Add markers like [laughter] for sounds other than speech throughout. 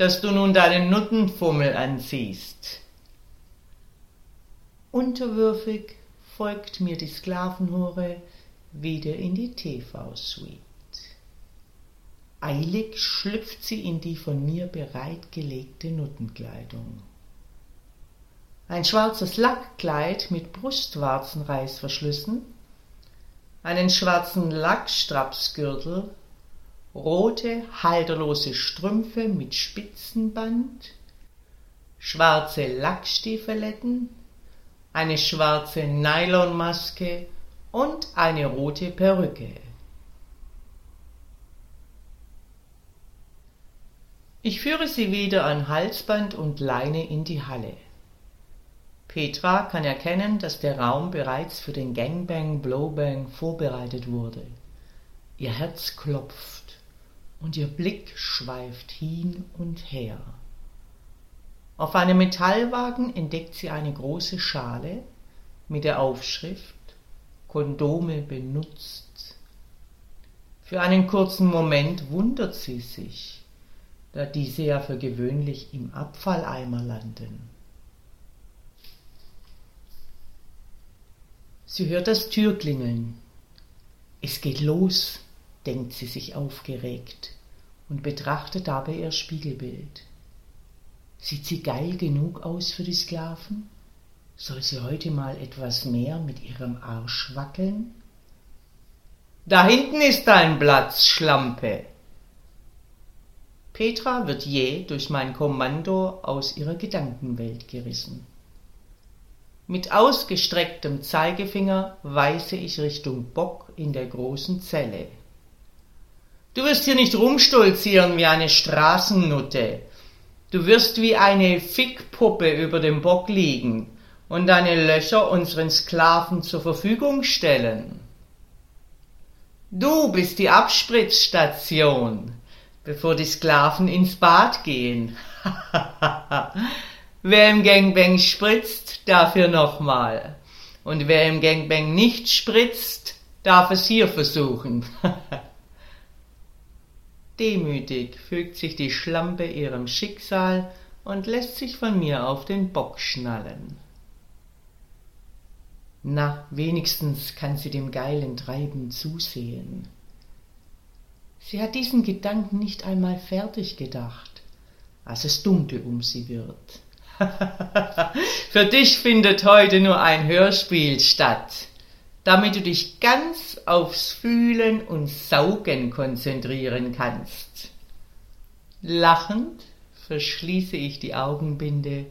dass du nun deinen Nuttenfummel anziehst. Unterwürfig folgt mir die Sklavenhure wieder in die TV-Suite. Eilig schlüpft sie in die von mir bereitgelegte Nuttenkleidung. Ein schwarzes Lackkleid mit Brustwarzenreißverschlüssen, einen schwarzen Lackstrapsgürtel rote halterlose Strümpfe mit Spitzenband, schwarze Lackstiefeletten, eine schwarze Nylonmaske und eine rote Perücke. Ich führe sie wieder an Halsband und Leine in die Halle. Petra kann erkennen, dass der Raum bereits für den Gangbang Blowbang vorbereitet wurde. Ihr Herz klopft und ihr Blick schweift hin und her. Auf einem Metallwagen entdeckt sie eine große Schale mit der Aufschrift Kondome benutzt. Für einen kurzen Moment wundert sie sich, da diese ja für gewöhnlich im Abfalleimer landen. Sie hört das Türklingeln. Es geht los denkt sie sich aufgeregt und betrachtet dabei ihr Spiegelbild. Sieht sie geil genug aus für die Sklaven? Soll sie heute mal etwas mehr mit ihrem Arsch wackeln? Da hinten ist dein Platz, Schlampe. Petra wird jäh durch mein Kommando aus ihrer Gedankenwelt gerissen. Mit ausgestrecktem Zeigefinger weise ich Richtung Bock in der großen Zelle. Du wirst hier nicht rumstolzieren wie eine Straßennutte. Du wirst wie eine Fickpuppe über dem Bock liegen und deine Löcher unseren Sklaven zur Verfügung stellen. Du bist die Abspritzstation, bevor die Sklaven ins Bad gehen. [laughs] wer im Gangbang spritzt, dafür nochmal. Und wer im Gangbang nicht spritzt, darf es hier versuchen. [laughs] Demütig fügt sich die Schlampe ihrem Schicksal und lässt sich von mir auf den Bock schnallen. Na, wenigstens kann sie dem geilen Treiben zusehen. Sie hat diesen Gedanken nicht einmal fertig gedacht, als es dunkel um sie wird. [laughs] Für dich findet heute nur ein Hörspiel statt damit du dich ganz aufs Fühlen und Saugen konzentrieren kannst. Lachend verschließe ich die Augenbinde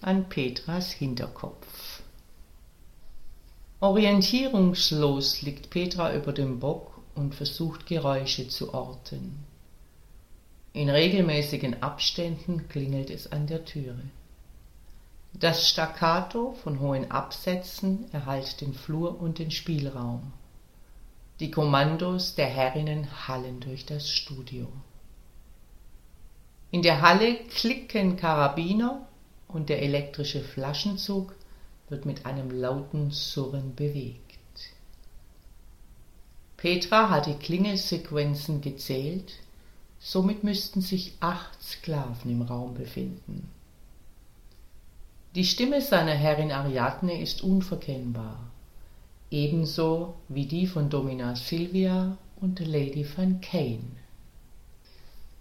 an Petras Hinterkopf. Orientierungslos liegt Petra über dem Bock und versucht Geräusche zu orten. In regelmäßigen Abständen klingelt es an der Türe. Das Staccato von hohen Absätzen erhallt den Flur und den Spielraum. Die Kommandos der Herrinnen hallen durch das Studio. In der Halle klicken Karabiner und der elektrische Flaschenzug wird mit einem lauten Surren bewegt. Petra hat die Klingelsequenzen gezählt, somit müssten sich acht Sklaven im Raum befinden. Die Stimme seiner Herrin Ariadne ist unverkennbar, ebenso wie die von Domina Silvia und Lady Van Kane.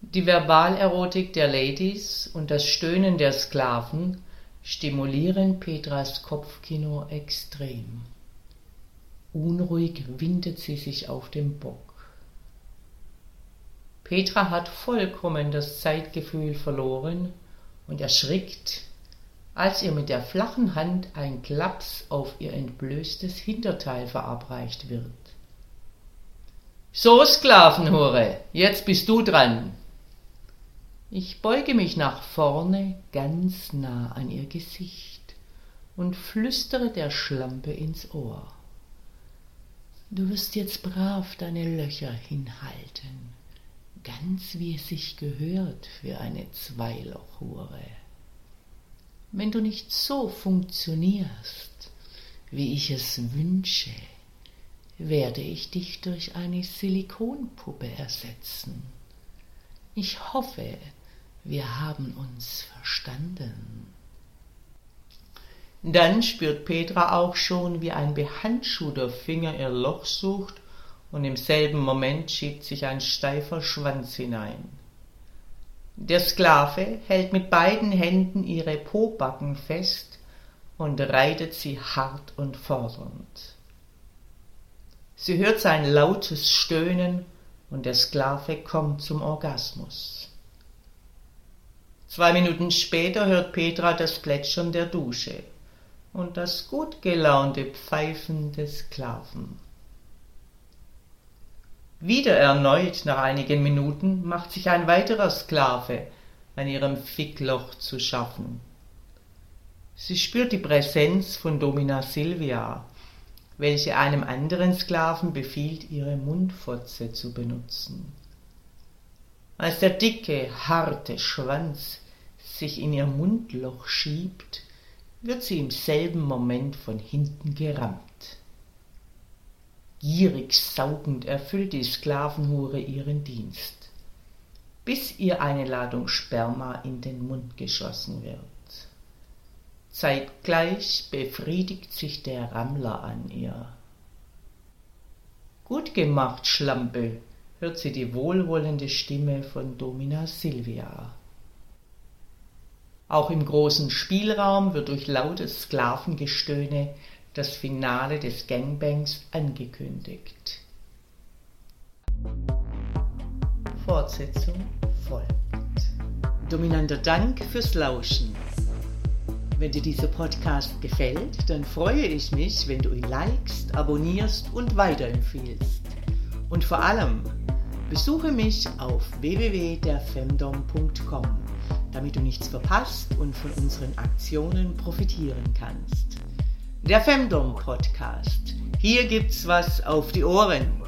Die Verbalerotik der Ladies und das Stöhnen der Sklaven stimulieren Petras Kopfkino extrem. Unruhig windet sie sich auf dem Bock. Petra hat vollkommen das Zeitgefühl verloren und erschrickt, als ihr mit der flachen Hand ein Klaps auf ihr entblößtes Hinterteil verabreicht wird. So, Sklavenhure, jetzt bist du dran. Ich beuge mich nach vorne ganz nah an ihr Gesicht und flüstere der Schlampe ins Ohr. Du wirst jetzt brav deine Löcher hinhalten, ganz wie es sich gehört für eine Zweilochhure. Wenn du nicht so funktionierst, wie ich es wünsche, werde ich dich durch eine Silikonpuppe ersetzen. Ich hoffe, wir haben uns verstanden. Dann spürt Petra auch schon, wie ein behandschuhter Finger ihr Loch sucht, und im selben Moment schiebt sich ein steifer Schwanz hinein. Der Sklave hält mit beiden Händen ihre Pobacken fest und reitet sie hart und fordernd. Sie hört sein lautes Stöhnen und der Sklave kommt zum Orgasmus. Zwei Minuten später hört Petra das Plätschern der Dusche und das gut gelaunte Pfeifen des Sklaven. Wieder erneut nach einigen Minuten macht sich ein weiterer Sklave an ihrem Fickloch zu schaffen. Sie spürt die Präsenz von Domina Silvia, welche einem anderen Sklaven befiehlt, ihre Mundfotze zu benutzen. Als der dicke, harte Schwanz sich in ihr Mundloch schiebt, wird sie im selben Moment von hinten gerammt. Gierig saugend erfüllt die Sklavenhure ihren Dienst, bis ihr eine Ladung Sperma in den Mund geschossen wird. Zeitgleich befriedigt sich der Rammler an ihr. Gut gemacht, Schlampe, hört sie die wohlwollende Stimme von Domina Silvia. Auch im großen Spielraum wird durch lautes Sklavengestöhne das Finale des Gangbangs angekündigt. Fortsetzung folgt. Dominanter Dank fürs Lauschen. Wenn dir dieser Podcast gefällt, dann freue ich mich, wenn du ihn likest, abonnierst und weiterempfiehlst. Und vor allem, besuche mich auf www.derfemdom.com damit du nichts verpasst und von unseren Aktionen profitieren kannst. Der Femdom Podcast. Hier gibt's was auf die Ohren.